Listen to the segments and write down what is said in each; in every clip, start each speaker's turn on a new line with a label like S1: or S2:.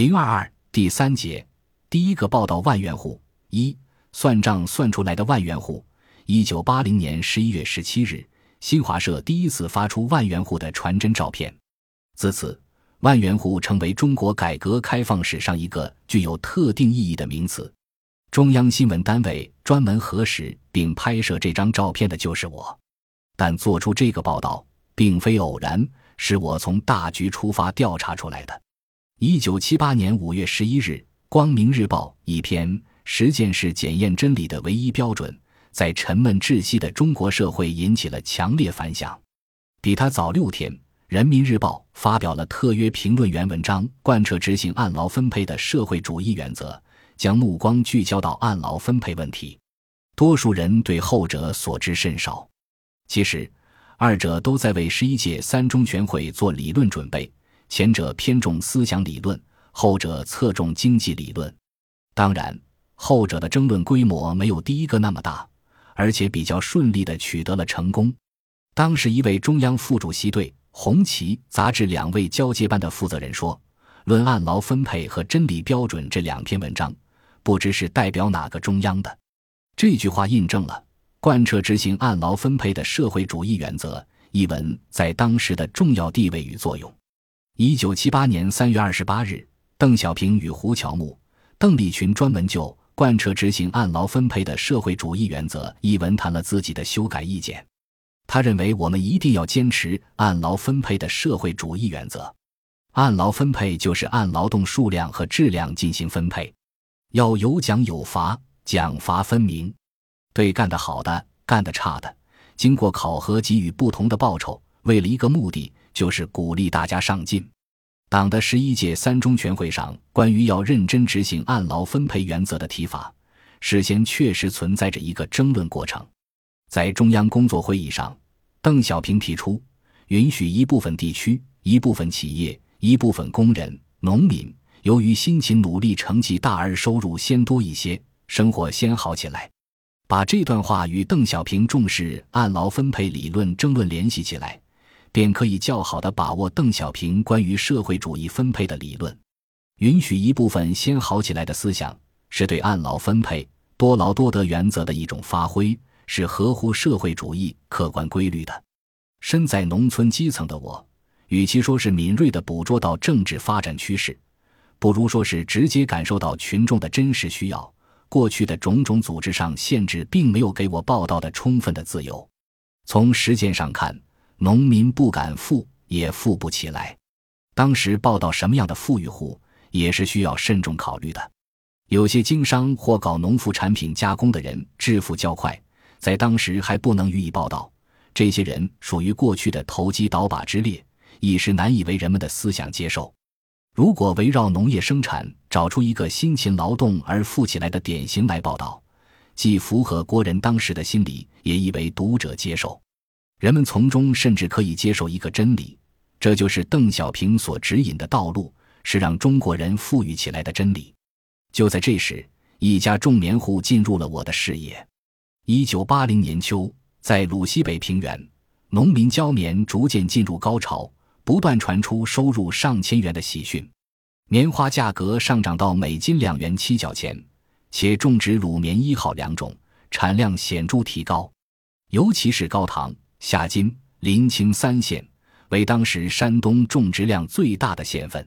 S1: 零二二第三节，第一个报道万元户一算账算出来的万元户。一九八零年十一月十七日，新华社第一次发出万元户的传真照片。自此，万元户成为中国改革开放史上一个具有特定意义的名词。中央新闻单位专门核实并拍摄这张照片的就是我，但做出这个报道并非偶然，是我从大局出发调查出来的。一九七八年五月十一日，《光明日报》一篇《实践是检验真理的唯一标准》在沉闷窒息的中国社会引起了强烈反响。比他早六天，《人民日报》发表了特约评论员文章，贯彻执行按劳分配的社会主义原则。将目光聚焦到按劳分配问题，多数人对后者所知甚少。其实，二者都在为十一届三中全会做理论准备，前者偏重思想理论，后者侧重经济理论。当然，后者的争论规模没有第一个那么大，而且比较顺利地取得了成功。当时一位中央副主席对《红旗》杂志两位交接班的负责人说：“论按劳分配和真理标准这两篇文章。”不知是代表哪个中央的，这句话印证了贯彻执行按劳分配的社会主义原则一文在当时的重要地位与作用。一九七八年三月二十八日，邓小平与胡乔木、邓丽群专门就贯彻执行按劳分配的社会主义原则一文谈了自己的修改意见。他认为我们一定要坚持按劳分配的社会主义原则。按劳分配就是按劳动数量和质量进行分配。要有奖有罚，奖罚分明，对干得好的、干得差的，经过考核给予不同的报酬，为了一个目的，就是鼓励大家上进。党的十一届三中全会上关于要认真执行按劳分配原则的提法，事先确实存在着一个争论过程。在中央工作会议上，邓小平提出，允许一部分地区、一部分企业、一部分工人、农民。由于辛勤努力成绩大而收入先多一些，生活先好起来。把这段话与邓小平重视按劳分配理论争论联系起来，便可以较好的把握邓小平关于社会主义分配的理论。允许一部分先好起来的思想，是对按劳分配、多劳多得原则的一种发挥，是合乎社会主义客观规律的。身在农村基层的我，与其说是敏锐地捕捉到政治发展趋势。不如说是直接感受到群众的真实需要。过去的种种组织上限制，并没有给我报道的充分的自由。从实践上看，农民不敢富，也富不起来。当时报道什么样的富裕户，也是需要慎重考虑的。有些经商或搞农副产品加工的人，致富较快，在当时还不能予以报道。这些人属于过去的投机倒把之列，一时难以为人们的思想接受。如果围绕农业生产找出一个辛勤劳动而富起来的典型来报道，既符合国人当时的心理，也易为读者接受。人们从中甚至可以接受一个真理，这就是邓小平所指引的道路，是让中国人富裕起来的真理。就在这时，一家种棉户进入了我的视野。一九八零年秋，在鲁西北平原，农民交棉逐渐进入高潮。不断传出收入上千元的喜讯，棉花价格上涨到每斤两元七角钱，且种植鲁棉一号两种，产量显著提高。尤其是高糖、夏津、临清三县为当时山东种植量最大的县份。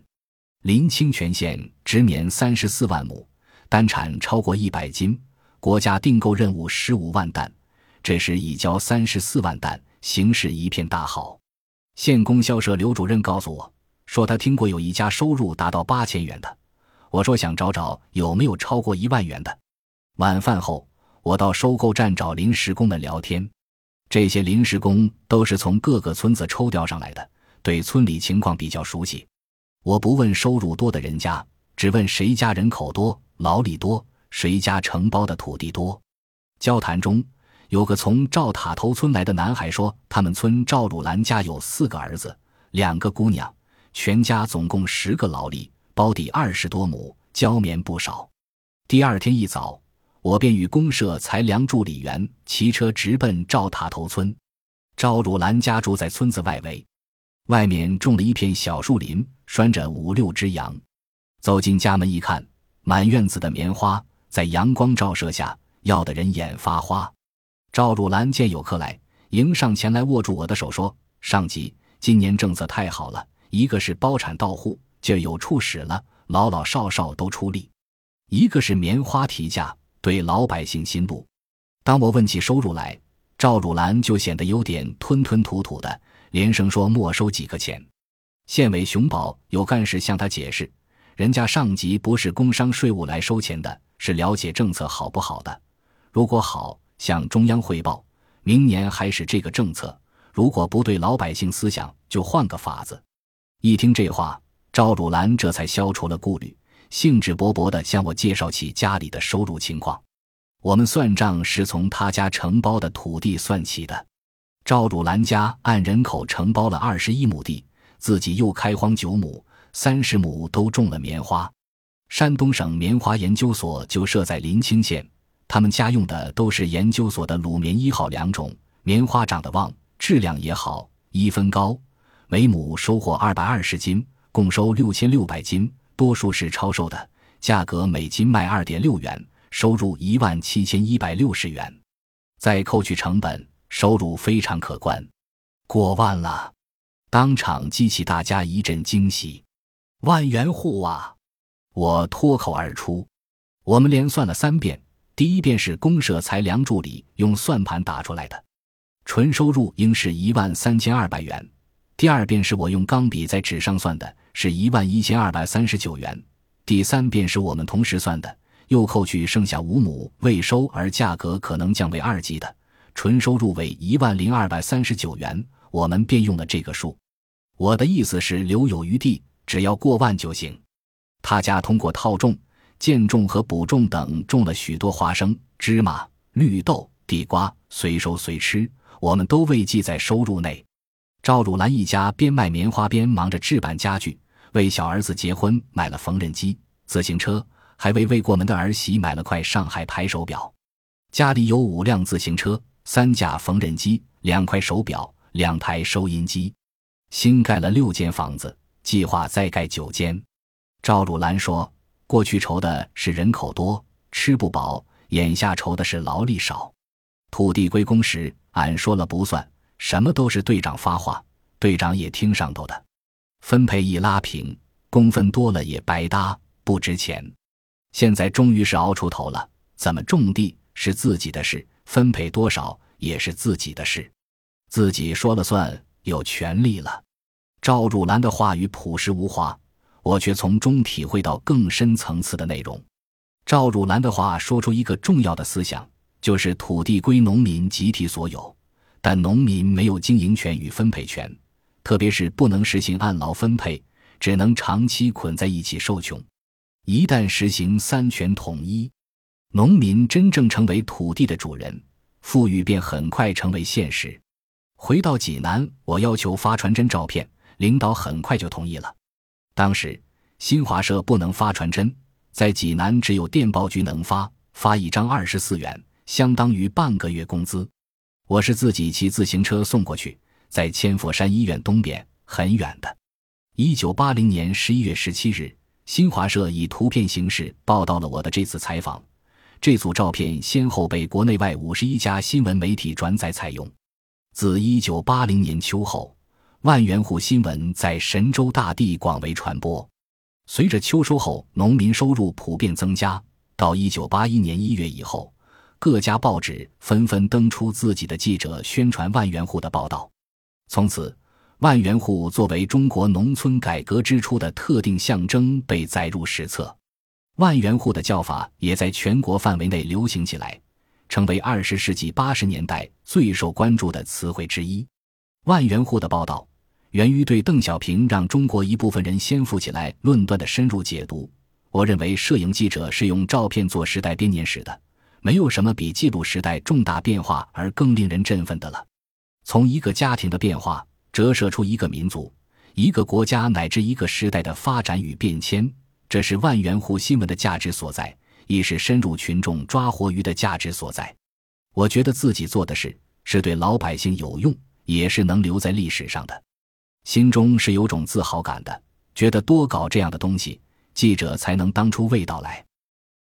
S1: 临清全县植棉三十四万亩，单产超过一百斤，国家订购任务十五万担，这时已交三十四万担，形势一片大好。县供销社刘主任告诉我，说他听过有一家收入达到八千元的。我说想找找有没有超过一万元的。晚饭后，我到收购站找临时工们聊天。这些临时工都是从各个村子抽调上来的，对村里情况比较熟悉。我不问收入多的人家，只问谁家人口多、劳力多，谁家承包的土地多。交谈中。有个从赵塔头村来的男孩说，他们村赵汝兰家有四个儿子，两个姑娘，全家总共十个劳力，包地二十多亩，交棉不少。第二天一早，我便与公社裁粮助理员骑车直奔赵塔头村。赵汝兰家住在村子外围，外面种了一片小树林，拴着五六只羊。走进家门一看，满院子的棉花在阳光照射下，要得人眼发花。赵汝兰见有客来，迎上前来握住我的手说：“上级，今年政策太好了，一个是包产到户，就有处使了，老老少少都出力；一个是棉花提价，对老百姓心路。”当我问起收入来，赵汝兰就显得有点吞吞吐吐的，连声说没收几个钱。县委熊宝有干事向他解释，人家上级不是工商税务来收钱的，是了解政策好不好的。如果好，向中央汇报，明年还是这个政策；如果不对老百姓思想，就换个法子。一听这话，赵汝兰这才消除了顾虑，兴致勃勃地向我介绍起家里的收入情况。我们算账是从他家承包的土地算起的。赵汝兰家按人口承包了二十一亩地，自己又开荒九亩，三十亩都种了棉花。山东省棉花研究所就设在临清县，他们家用的都是研究所的鲁棉一号良种，棉花长得旺，质量也好，一分高，每亩收获二百二十斤，共收六千六百斤，多数是超售的，价格每斤卖二点六元。收入一万七千一百六十元，再扣去成本，收入非常可观，过万了，当场激起大家一阵惊喜。万元户啊！我脱口而出。我们连算了三遍，第一遍是公社裁量助理用算盘打出来的，纯收入应是一万三千二百元；第二遍是我用钢笔在纸上算的，是一万一千二百三十九元；第三遍是我们同时算的。又扣去剩下五亩未收而价格可能降为二级的，纯收入为一万零二百三十九元，我们便用了这个数。我的意思是留有余地，只要过万就行。他家通过套种、间种和补种等种了许多花生、芝麻、绿豆、地瓜，随收随吃，我们都未记在收入内。赵汝兰一家边卖棉花边忙着置办家具，为小儿子结婚买了缝纫机、自行车。还为未过门的儿媳买了块上海牌手表，家里有五辆自行车、三架缝纫机、两块手表、两台收音机，新盖了六间房子，计划再盖九间。赵汝兰说：“过去愁的是人口多吃不饱，眼下愁的是劳力少。土地归公时，俺说了不算，什么都是队长发话，队长也听上头的。分配一拉平，工分多了也白搭，不值钱。”现在终于是熬出头了，怎么种地是自己的事，分配多少也是自己的事，自己说了算，有权利了。赵汝兰的话语朴实无华，我却从中体会到更深层次的内容。赵汝兰的话说出一个重要的思想，就是土地归农民集体所有，但农民没有经营权与分配权，特别是不能实行按劳分配，只能长期捆在一起受穷。一旦实行三权统一，农民真正成为土地的主人，富裕便很快成为现实。回到济南，我要求发传真照片，领导很快就同意了。当时新华社不能发传真，在济南只有电报局能发，发一张二十四元，相当于半个月工资。我是自己骑自行车送过去，在千佛山医院东边，很远的。一九八零年十一月十七日。新华社以图片形式报道了我的这次采访，这组照片先后被国内外五十一家新闻媒体转载采用。自一九八零年秋后，万元户新闻在神州大地广为传播。随着秋收后农民收入普遍增加，到一九八一年一月以后，各家报纸纷纷登出自己的记者宣传万元户的报道，从此。万元户作为中国农村改革之初的特定象征被载入史册，万元户的叫法也在全国范围内流行起来，成为二十世纪八十年代最受关注的词汇之一。万元户的报道源于对邓小平让中国一部分人先富起来论断的深入解读。我认为，摄影记者是用照片做时代编年史的，没有什么比记录时代重大变化而更令人振奋的了。从一个家庭的变化。折射出一个民族、一个国家乃至一个时代的发展与变迁，这是万元户新闻的价值所在，亦是深入群众抓活鱼的价值所在。我觉得自己做的事是对老百姓有用，也是能留在历史上的，心中是有种自豪感的。觉得多搞这样的东西，记者才能当出味道来。